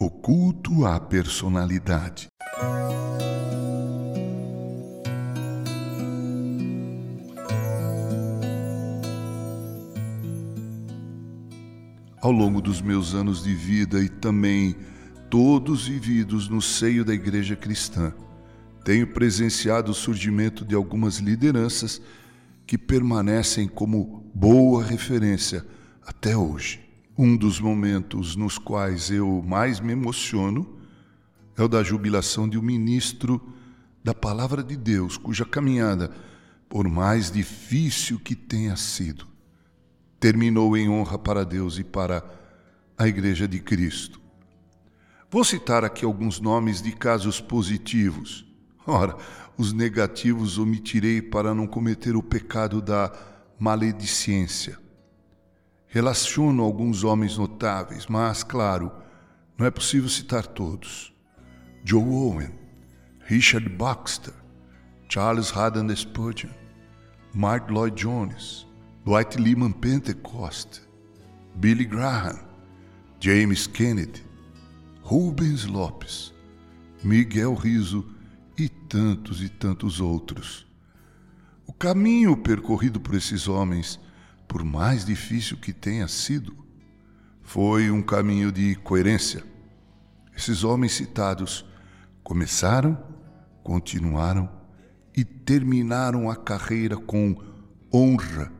O culto à personalidade. Ao longo dos meus anos de vida e também todos vividos no seio da igreja cristã, tenho presenciado o surgimento de algumas lideranças que permanecem como boa referência até hoje. Um dos momentos nos quais eu mais me emociono é o da jubilação de um ministro da Palavra de Deus, cuja caminhada, por mais difícil que tenha sido, terminou em honra para Deus e para a Igreja de Cristo. Vou citar aqui alguns nomes de casos positivos. Ora, os negativos omitirei para não cometer o pecado da maledicência. Relaciono alguns homens notáveis, mas, claro, não é possível citar todos. Joe Owen, Richard Baxter, Charles Haddon Spurgeon, Mark Lloyd Jones, Dwight Lyman Pentecost, Billy Graham, James Kennedy, Rubens Lopes, Miguel Riso e tantos e tantos outros. O caminho percorrido por esses homens por mais difícil que tenha sido, foi um caminho de coerência. Esses homens citados começaram, continuaram e terminaram a carreira com honra,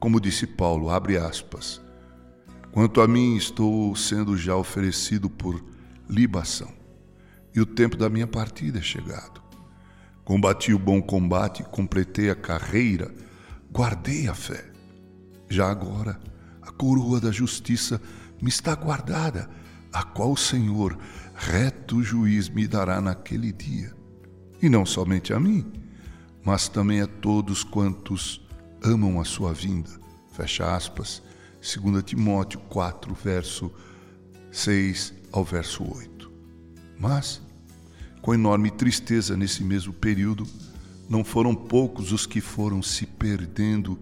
como disse Paulo, abre aspas. Quanto a mim, estou sendo já oferecido por libação, e o tempo da minha partida é chegado. Combati o bom combate, completei a carreira, guardei a fé. Já agora, a coroa da justiça me está guardada, a qual o Senhor, reto juiz, me dará naquele dia. E não somente a mim, mas também a todos quantos amam a sua vinda. Fecha aspas. 2 Timóteo 4, verso 6 ao verso 8. Mas, com enorme tristeza nesse mesmo período, não foram poucos os que foram se perdendo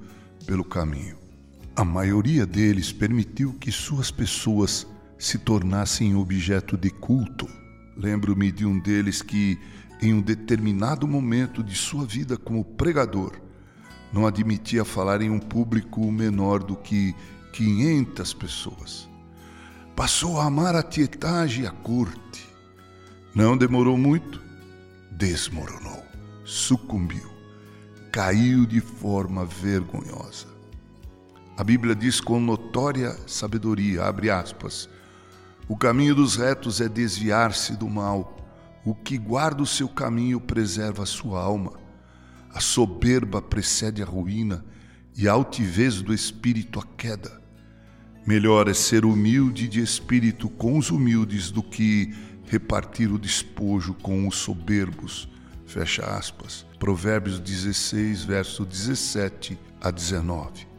pelo caminho. A maioria deles permitiu que suas pessoas se tornassem objeto de culto. Lembro-me de um deles que, em um determinado momento de sua vida como pregador, não admitia falar em um público menor do que 500 pessoas. Passou a amar a tietagem e a corte. Não demorou muito, desmoronou, sucumbiu, caiu de forma vergonhosa. A Bíblia diz com notória sabedoria, abre aspas, o caminho dos retos é desviar-se do mal. O que guarda o seu caminho preserva a sua alma. A soberba precede a ruína e a altivez do espírito a queda. Melhor é ser humilde de espírito com os humildes do que repartir o despojo com os soberbos. Fecha aspas. Provérbios 16, verso 17 a 19.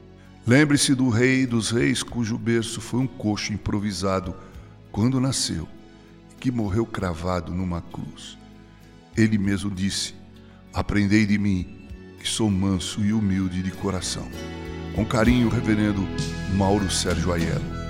Lembre-se do rei dos reis, cujo berço foi um coxo improvisado quando nasceu e que morreu cravado numa cruz. Ele mesmo disse: Aprendei de mim, que sou manso e humilde de coração. Com carinho, reverendo Mauro Sérgio Aiello.